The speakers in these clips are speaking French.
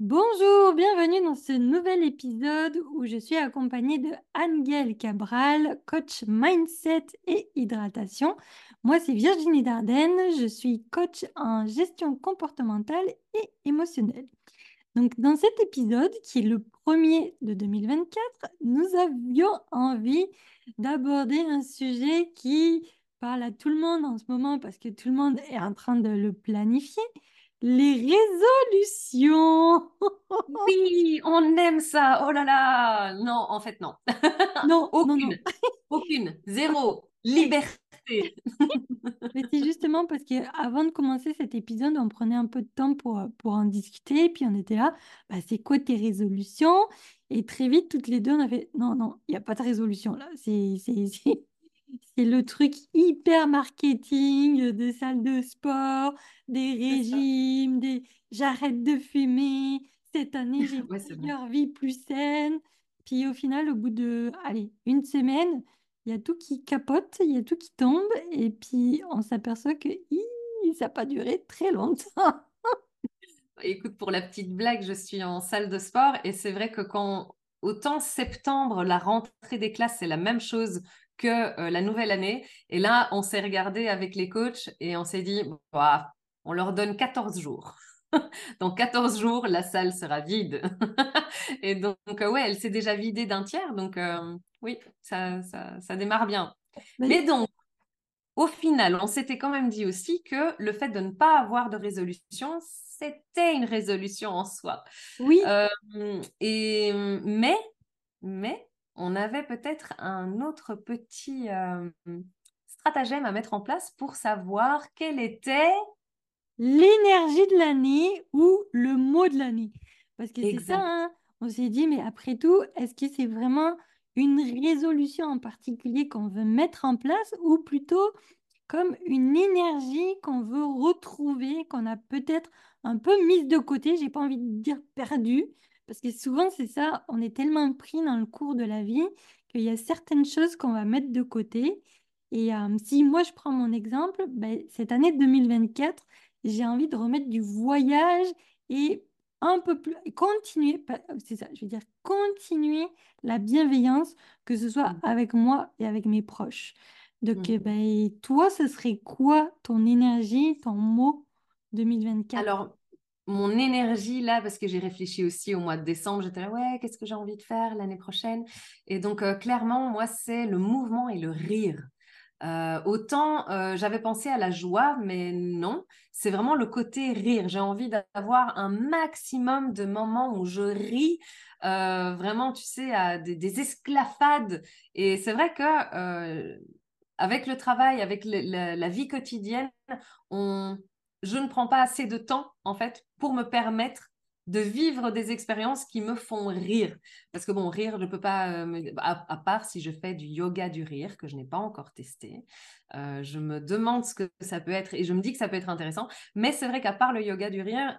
Bonjour, bienvenue dans ce nouvel épisode où je suis accompagnée de Angèle Cabral, coach mindset et hydratation. Moi, c'est Virginie Dardenne, je suis coach en gestion comportementale et émotionnelle. Donc, dans cet épisode, qui est le premier de 2024, nous avions envie d'aborder un sujet qui parle à tout le monde en ce moment parce que tout le monde est en train de le planifier. Les résolutions. Oui, on aime ça. Oh là là. Non, en fait, non. Non, non, non. Aucune. Aucune. Zéro. Liberté. Mais c'est justement parce qu'avant de commencer cet épisode, on prenait un peu de temps pour, pour en discuter. Puis on était là, bah, c'est quoi tes résolutions? Et très vite, toutes les deux, on a fait, non, non, il n'y a pas de résolution là. C'est, c'est, le truc hyper marketing des salles de sport, des régimes, des j'arrête de fumer. Cette année, j'ai Ouais, meilleure vie plus saine. Puis au final, au bout de, allez, une semaine, il y a tout qui capote, il y a tout qui tombe. Et puis on s'aperçoit que hi, ça n'a pas duré très longtemps. Écoute, pour la petite blague, je suis en salle de sport et c'est vrai que quand, autant septembre, la rentrée des classes, c'est la même chose que euh, la nouvelle année. Et là, on s'est regardé avec les coachs et on s'est dit, Bah, on leur donne 14 jours. Dans 14 jours, la salle sera vide. Et donc, euh, ouais, elle s'est déjà vidée d'un tiers. Donc, euh, oui, ça, ça, ça démarre bien. Mais Mais donc, au final, on s'était quand même dit aussi que le fait de ne pas avoir de résolution, c'était une résolution en soi. oui, Euh, et, mais, mais, on avait peut-être un autre petit euh, stratagème à mettre en place pour savoir quel était l'énergie de l'année ou le mot de l'année. Parce que c'est ça, hein. On s'est dit, mais après tout, est-ce que c'est vraiment une résolution en particulier qu'on veut mettre en place ou plutôt comme une énergie qu'on veut retrouver, qu'on a peut-être un peu mise de côté, j'ai pas envie de dire perdue, parce que souvent c'est ça, on est tellement pris dans le cours de la vie qu'il y a certaines choses qu'on va mettre de côté. Et euh, si moi je prends mon exemple, ben, cette année 2024, j'ai envie de remettre du voyage et un peu plus, continuer, pas- c'est ça, je veux dire continuer la bienveillance, que ce soit Mm. avec moi et avec mes proches. Donc, euh, Mm. ben, toi, ce serait quoi ton énergie, ton mot 2024? Alors, mon énergie là, parce que j'ai réfléchi aussi au mois de décembre, j'étais là, ouais, qu'est-ce que j'ai envie de faire l'année prochaine? Et donc, euh, clairement, moi, c'est le mouvement et le rire. Euh, autant euh, j'avais pensé à la joie, mais non, c'est vraiment le côté rire. J'ai envie d'avoir un maximum de moments où je ris, vraiment, tu sais, à des, des esclafades. Et c'est vrai que avec le travail, avec la, la vie quotidienne, on, je ne prends pas assez de temps, en fait, pour me permettre de vivre des expériences qui me font rire. Parce que bon, rire, je ne peux pas, euh, à, à part si je fais du yoga du rire, que je n'ai pas encore testé. Euh, je me demande ce que ça peut être et je me dis que ça peut être intéressant. Mais c'est vrai qu'à part le yoga du rire,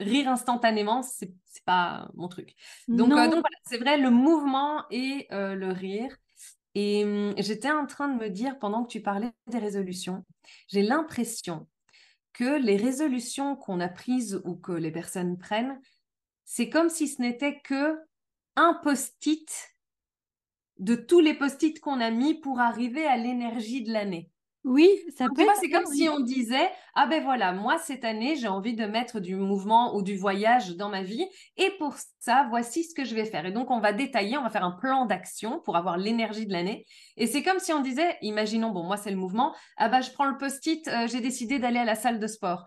rire instantanément, c'est c'est pas mon truc. Donc, euh, donc voilà, c'est vrai, le mouvement et le rire. Et hum, j'étais en train de me dire, pendant que tu parlais des résolutions, j'ai l'impression que les résolutions qu'on a prises ou que les personnes prennent, c'est comme si ce n'était que un post-it de tous les post-it qu'on a mis pour arriver à l'énergie de l'année. Oui, ça peut c'est comme si on disait, ah ben voilà, moi cette année, j'ai envie de mettre du mouvement ou du voyage dans ma vie, et pour ça, voici ce que je vais faire. Et donc, on va détailler, on va faire un plan d'action pour avoir l'énergie de l'année. Et c'est comme si on disait, imaginons, bon, moi c'est le mouvement, ah ben je prends le post-it, euh, j'ai décidé d'aller à la salle de sport.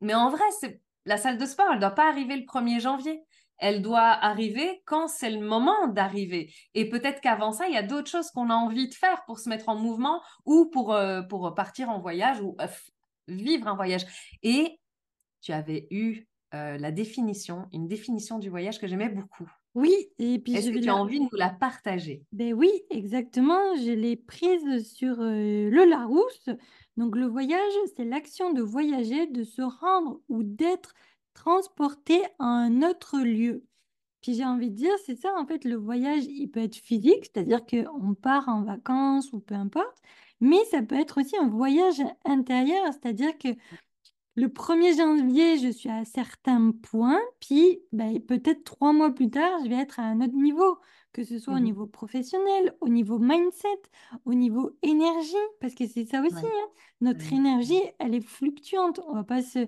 Mais en vrai, c'est la salle de sport, elle ne doit pas arriver le 1er janvier. Elle doit arriver quand c'est le moment d'arriver. Et peut-être qu'avant ça, il y a d'autres choses qu'on a envie de faire pour se mettre en mouvement ou pour, euh, pour partir en voyage ou euh, vivre un voyage. Et tu avais eu euh, la définition, une définition du voyage que j'aimais beaucoup. Oui, et puis je Est-ce que tu as la... envie de nous la partager? Ben oui, exactement. Je l'ai prise sur euh, le Larousse. Donc le voyage, c'est l'action de voyager, de se rendre ou d'être transporté à un autre lieu. Puis j'ai envie de dire, c'est ça, en fait, le voyage, il peut être physique, c'est-à-dire qu'on part en vacances ou peu importe, mais ça peut être aussi un voyage intérieur, c'est-à-dire que le 1er janvier, je suis à certains points, puis ben, peut-être trois mois plus tard, je vais être à un autre niveau, que ce soit au Mhm. niveau professionnel, au niveau mindset, au niveau énergie, parce que c'est ça aussi, Ouais, hein. Notre ouais, énergie, elle est fluctuante. On va pas se...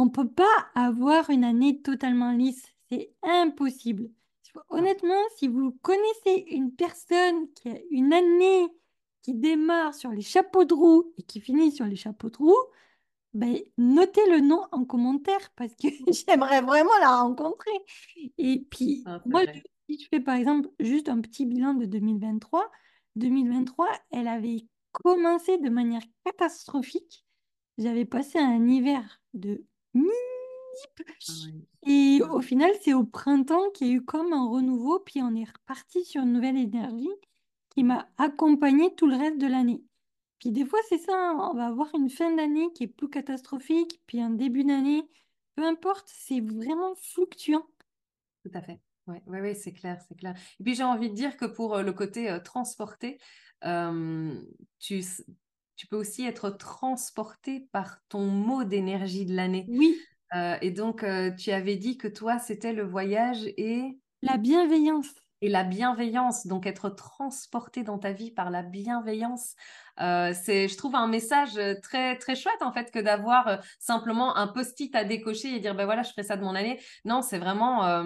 On peut pas avoir une année totalement lisse. C'est impossible. non, Honnêtement, si vous connaissez une personne qui a une année qui démarre sur les chapeaux de roue et qui finit sur les chapeaux de roue, ben, notez le nom en commentaire parce que j'aimerais vraiment la rencontrer. Et puis, c'est moi, je- si je fais par exemple juste un petit bilan de 2023, 2023, elle avait commencé de manière catastrophique. J'avais passé un hiver de Ah. Et au final, c'est au printemps qu'il y a eu comme un renouveau, puis on est reparti sur une nouvelle énergie qui m'a accompagnée tout le reste de l'année. Puis des fois, c'est ça, hein, on va avoir une fin d'année qui est plus catastrophique, puis un début d'année, peu importe, c'est vraiment fluctuant. Tout à fait. Ouais, ouais, ouais, c'est clair, c'est clair. Et puis j'ai envie de dire que pour euh, le côté euh, transporté, euh, tu, tu peux aussi être transporté par ton mot d'énergie de l'année. Oui, Euh, et donc, euh, tu avais dit que toi, c'était le voyage et, la bienveillance. et la bienveillance. Donc, être transporté dans ta vie par la bienveillance, euh, c'est, je trouve, un message très, très chouette, en fait, que d'avoir simplement un post-it à décocher et dire, ben voilà, je ferai ça de mon année. Non, c'est vraiment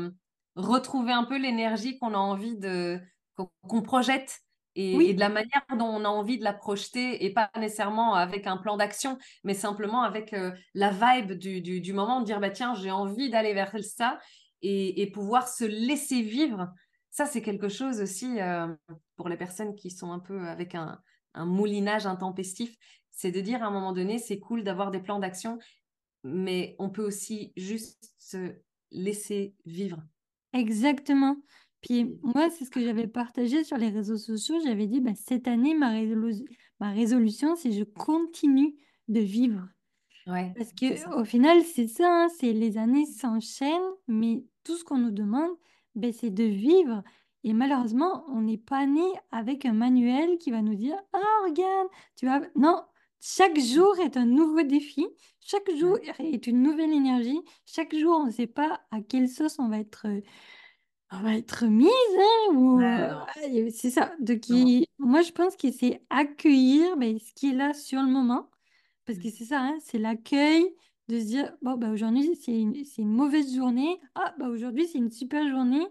retrouver un peu l'énergie qu'on a envie de, qu'on qu'on projette. Et, et de la manière dont on a envie de la projeter, et pas nécessairement avec un plan d'action, mais simplement avec euh, la vibe du, du, du moment, de dire, bah, tiens, j'ai envie d'aller vers ça, et, et pouvoir se laisser vivre. Ça, c'est quelque chose aussi euh, pour les personnes qui sont un peu avec un, un moulinage intempestif, c'est de dire à un moment donné, c'est cool d'avoir des plans d'action, mais on peut aussi juste se laisser vivre. exactement. Puis moi, c'est ce que j'avais partagé sur les réseaux sociaux. J'avais dit, bah, cette année, ma résolu- ma résolution, c'est je continue de vivre. Ouais, Parce que au final, c'est ça, hein, c'est les années s'enchaînent, mais tout ce qu'on nous demande, ben, c'est de vivre. Et malheureusement, on n'est pas né avec un manuel qui va nous dire, ah, regarde, tu vas... Non, chaque jour est un nouveau défi, chaque jour est une nouvelle énergie, chaque jour, on ne sait pas à quelle sauce on va être, euh, on va être mise, hein, ou... Ouais, euh, non, c'est ça. Donc, non. il- moi, je pense que c'est accueillir ben, ce qui est là sur le moment parce que Ouais, c'est ça, hein, c'est l'accueil de se dire, bon, bah, aujourd'hui, c'est une, c'est une mauvaise journée. Ah, bah, aujourd'hui, c'est une super journée.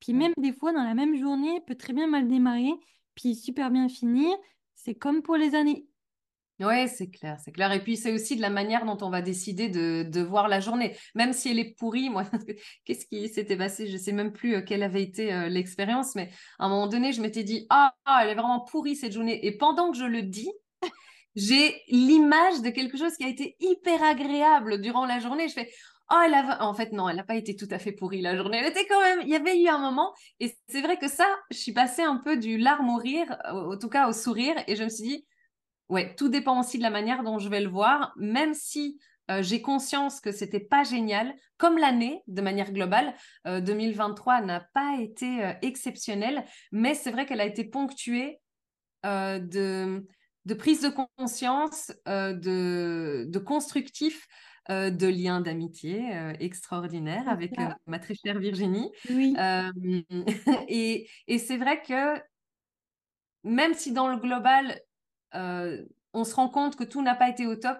Puis ouais. même des fois, dans la même journée, peut très bien mal démarrer, puis super bien finir. C'est comme pour les années. Ouais, c'est clair, c'est clair. Et puis, c'est aussi de la manière dont on va décider de, de voir la journée. Même si elle est pourrie, moi, qu'est-ce qui s'était passé? Je sais même plus euh, quelle avait été euh, l'expérience, mais à un moment donné, je m'étais dit, ah, ah, elle est vraiment pourrie cette journée. Et pendant que je le dis, j'ai l'image de quelque chose qui a été hyper agréable durant la journée. Je fais, oh, elle a... En fait, non, elle n'a pas été tout à fait pourrie la journée. Elle était quand même... Il y avait eu un moment, et c'est vrai que ça, je suis passée un peu du larme au rire, en tout cas au sourire, et je me suis dit, ouais, tout dépend aussi de la manière dont je vais le voir, même si... euh, j'ai conscience que c'était pas génial, comme l'année de manière globale. euh, 2023 n'a pas été euh, exceptionnelle, mais c'est vrai qu'elle a été ponctuée euh, de, de prise de conscience, euh, de, de constructif, euh, de liens d'amitié euh, extraordinaires avec euh, ma très chère Virginie. Oui, Euh, et et c'est vrai que même si dans le global, euh, on se rend compte que tout n'a pas été au top,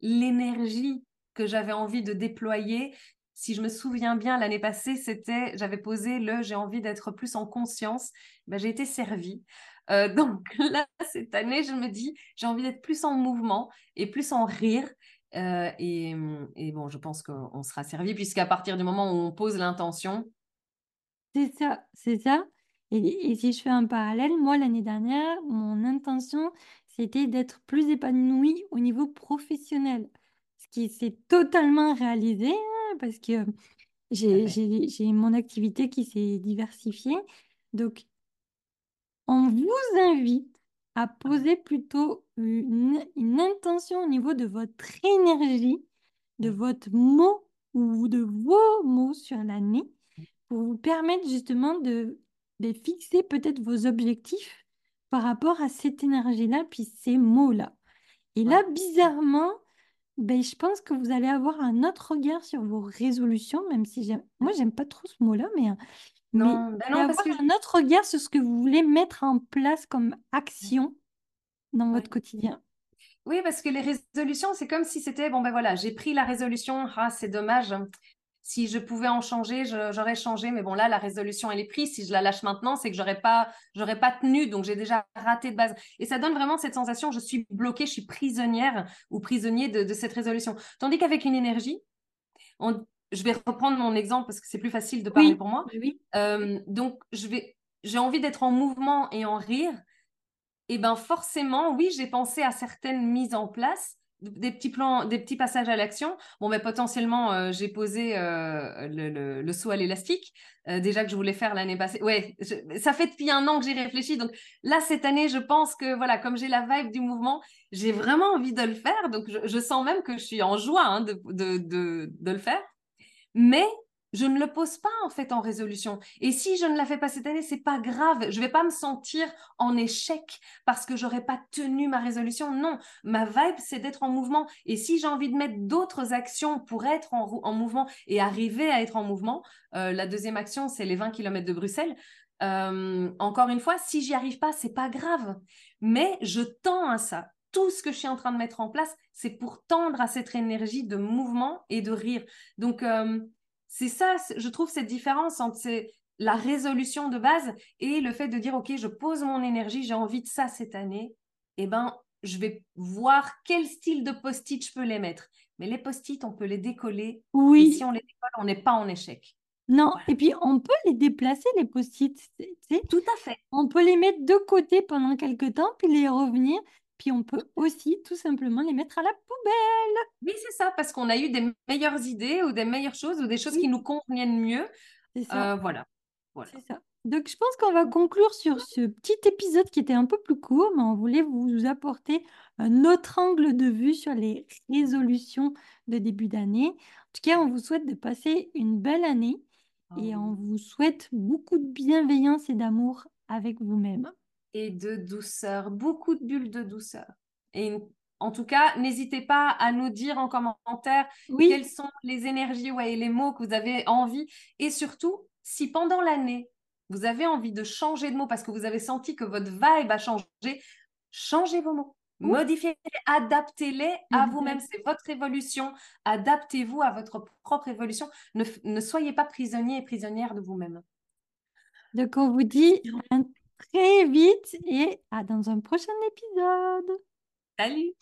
l'énergie que j'avais envie de déployer, si je me souviens bien, l'année passée, c'était, j'avais posé le j'ai envie d'être plus en conscience. Ben, j'ai été servie. Euh, donc là, cette année, je me dis, j'ai envie d'être plus en mouvement et plus en rire. Euh, et, et bon, je pense qu'on sera servi, puisqu'à partir du moment où on pose l'intention, c'est ça, c'est ça. Et, et si je fais un parallèle, moi, l'année dernière, mon intention, c'était d'être plus épanouie au niveau professionnel. Ce qui s'est totalement réalisé, hein, parce que J'ai, j'ai, j'ai mon activité qui s'est diversifiée. Donc, on vous invite à Ouais, poser plutôt une, une intention au niveau de votre énergie, de ouais, votre mot ou de vos mots sur l'année pour vous permettre justement de, fixer peut-être vos objectifs par rapport à cette énergie-là, puis ces mots-là. Et là, bizarrement, Ben, je pense que vous allez avoir un autre regard sur vos résolutions, même si j'aime... moi, j'aime pas trop ce mot-là, mais, mais Non, ben non, parce avoir que... un autre regard sur ce que vous voulez mettre en place comme action dans votre quotidien. Oui, parce que les résolutions, c'est comme si c'était, bon ben voilà, j'ai pris la résolution, ah, c'est dommage. Si je pouvais en changer, j'aurais changé. Mais bon, là, la résolution, elle est prise. Si je la lâche maintenant, c'est que j'aurais pas, j'aurais pas tenu. Donc, j'ai déjà raté de base. Et ça donne vraiment cette sensation, je suis bloquée, je suis prisonnière ou prisonnier de, de cette résolution. Tandis qu'avec une énergie, on- je vais reprendre mon exemple parce que c'est plus facile de parler Oui, pour moi. oui. Euh, donc, je vais, j'ai envie d'être en mouvement et en rire. Et ben forcément, oui, j'ai pensé à certaines mises en place, des petits plans, des petits passages à l'action. Bon, mais potentiellement, euh, j'ai posé euh, le, saut à l'élastique, euh, déjà que je voulais faire l'année passée. Ouais, ça fait depuis un an que j'y réfléchis. Donc là, cette année, je pense que voilà, comme j'ai la vibe du mouvement, j'ai vraiment envie de le faire. Donc je, sens même que je suis en joie hein, de, de, de le faire. Mais je ne le pose pas en fait en résolution. Et si je ne la fais pas cette année, c'est pas grave. Je vais pas me sentir en échec parce que j'aurais pas tenu ma résolution. Non, ma vibe c'est d'être en mouvement. Et si j'ai envie de mettre d'autres actions pour être en mouvement et arriver à être en mouvement, euh, la deuxième action c'est les 20 km de Bruxelles. Euh, encore une fois, si j'y arrive pas, c'est pas grave. Mais je tends à ça. Tout ce que je suis en train de mettre en place, c'est pour tendre à cette énergie de mouvement et de rire. Donc, euh, c'est ça, je trouve cette différence entre ces- la résolution de base et le fait de dire, OK, je pose mon énergie, j'ai envie de ça cette année. Eh ben, je vais voir quel style de post-it je peux les mettre. Mais les post-it, on peut les décoller. Et Oui, si on les décolle, on n'est pas en échec. non. Voilà. Et puis, on peut les déplacer, les post-it. Tout à fait. On peut les mettre de côté pendant quelques temps, puis les revenir. Puis on peut aussi tout simplement les mettre à la poubelle. Oui, c'est ça, parce qu'on a eu des meilleures idées ou des meilleures choses ou des choses Oui. qui nous conviennent mieux. C'est ça. Euh, voilà. Voilà. C'est ça. Donc, je pense qu'on va conclure sur ce petit épisode qui était un peu plus court, mais on voulait vous apporter un autre angle de vue sur les résolutions de début d'année. En tout cas, on vous souhaite de passer une belle année et Oh on vous souhaite beaucoup de bienveillance et d'amour avec vous-même. Et de douceur, beaucoup de bulles de douceur. Et une- en tout cas, n'hésitez pas à nous dire en commentaire Oui, quelles sont les énergies ouais, et les mots que vous avez envie. Et surtout, si pendant l'année, vous avez envie de changer de mots parce que vous avez senti que votre vibe a changé, changez vos mots. Oui. Modifiez-les, adaptez-les à Exact. vous-même. C'est votre évolution. Adaptez-vous à votre propre évolution. Ne, soyez pas prisonnier et prisonnière de vous-même. donc on vous dit très vite et à dans un prochain épisode. Salut